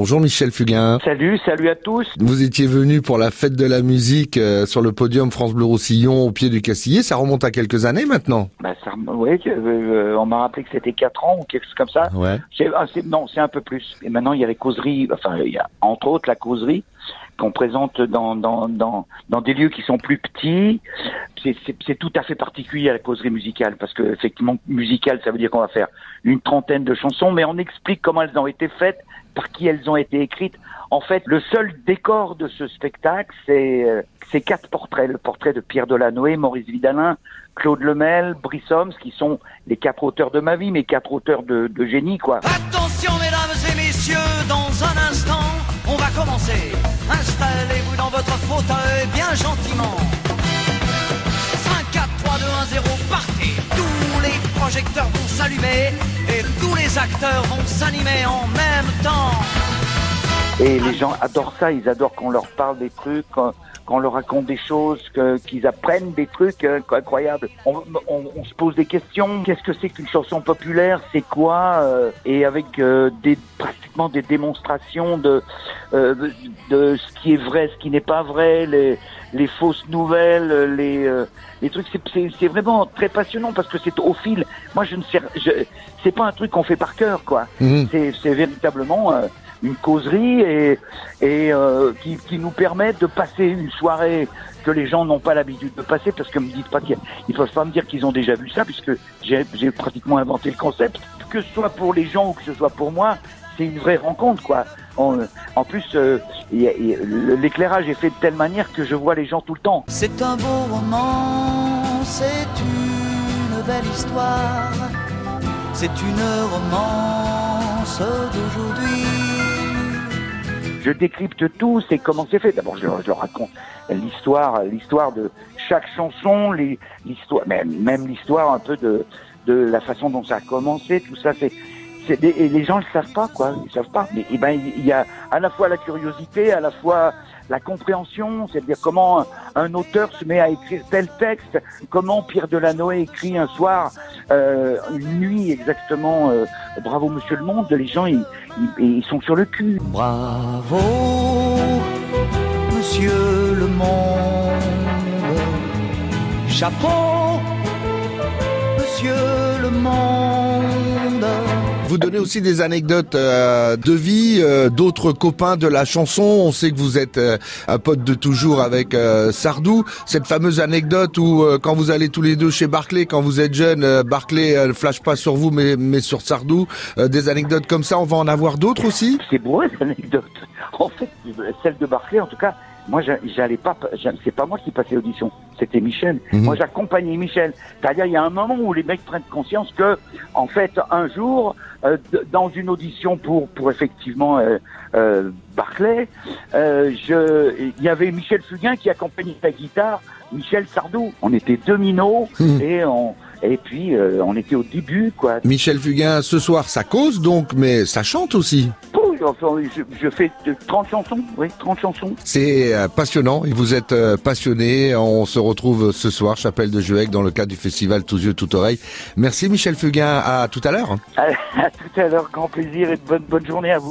Bonjour Michel Fugain. Salut, salut à tous. Vous étiez venu pour la fête de la musique euh, sur le podium France Bleu Roussillon au pied du Castillet. Ça remonte à quelques années maintenant. Bah, ça, ouais, euh, on m'a rappelé que c'était 4 ans ou quelque chose comme ça. Ouais. Ah, non, c'est un peu plus. Et maintenant, il y a les causeries, enfin, il y a entre autres la causerie qu'on présente dans, dans, dans, dans des lieux qui sont plus petits. C'est tout à fait particulier à la causerie musicale parce que effectivement musicale ça veut dire qu'on va faire une trentaine de chansons mais on explique comment elles ont été faites, par qui elles ont été écrites. En fait, le seul décor de ce spectacle, c'est euh, ces quatre portraits. Le portrait de Pierre Delanoë, Maurice Vidalin, Claude Lemel, Brice Homs, qui sont les quatre auteurs de ma vie, mes quatre auteurs de, de génie, quoi. Attention, mesdames et messieurs, dans un instant, on va commencer. Installez-vous dans votre fauteuil bien gentiment. 5, 4, 3, 2, 1, 0, partez. Tous les projecteurs vont s'allumer les acteurs vont s'animer en même temps. Et les gens adorent ça, ils adorent qu'on leur parle des trucs, qu'on leur raconte des choses, qu'ils apprennent des trucs euh, incroyables. On, on, se pose des questions. Qu'est-ce que c'est qu'une chanson populaire? C'est quoi euh, Et avec euh, des pratiquement des démonstrations de, de, de ce qui est vrai, ce qui n'est pas vrai, les, les fausses nouvelles, les les trucs. C'est vraiment très passionnant parce que c'est au fil. Moi, je ne sais, c'est pas un truc qu'on fait par cœur, quoi. Mmh. C'est véritablement une causerie et, et euh, qui, qui, nous permet de passer une soirée que les gens n'ont pas l'habitude de passer parce que me dites pas qu'ils ne peuvent pas me dire qu'ils ont déjà vu ça puisque j'ai pratiquement inventé le concept. Que ce soit pour les gens ou que ce soit pour moi c'est une vraie rencontre quoi. En, plus euh, l'éclairage est fait de telle manière que je vois les gens tout le temps. C'est un beau roman c'est une belle histoire. C'est une romance d'aujourd'hui je décrypte tout, c'est comment c'est fait. D'abord, je, raconte l'histoire, l'histoire de chaque chanson, l'histoire, même, même l'histoire un peu de, de la façon dont ça a commencé, tout ça, c'est, et les gens le savent pas, quoi. Ils savent pas. Mais eh ben, il y a à la fois la curiosité, à la fois la compréhension, c'est-à-dire comment un auteur se met à écrire tel texte, comment Pierre Delanoë écrit un soir, euh, une nuit exactement, euh, bravo Monsieur le Monde, les gens ils, ils, sont sur le cul. Bravo Monsieur le Monde, chapeau Monsieur le Monde. Vous donnez aussi des anecdotes euh, de vie, euh, d'autres copains de la chanson. On sait que vous êtes euh, un pote de toujours avec euh, Sardou. Cette fameuse anecdote où euh, quand vous allez tous les deux chez Barclay, quand vous êtes jeune, Barclay ne flash pas sur vous mais, mais sur Sardou. des anecdotes comme ça, on va en avoir d'autres aussi? C'est cette anecdote. En fait, celle de Barclay, en tout cas, moi, j'allais pas, c'est pas moi qui passais l'audition, c'était Michel. Mhm. Moi, j'accompagnais Michel. C'est-à-dire, il y a un moment où les mecs prennent conscience que, en fait, un jour, euh, dans une audition pour, pour effectivement euh, euh, Barclay, je, il y avait Michel Fugain qui accompagnait sa guitare, Michel Sardou. On était deux minots mhm. et on et puis on était au début quoi. Michel Fugain, ce soir ça cause donc, mais ça chante aussi je, je, fais 30 chansons, oui, 30 chansons. C'est euh, passionnant, vous êtes euh, passionné. On se retrouve ce soir, Chapelle de Juec, dans le cadre du festival Tous yeux, tout oreille. Merci Michel Fugain, à tout à l'heure. À, à tout à l'heure, grand plaisir et bonne, bonne journée à vous.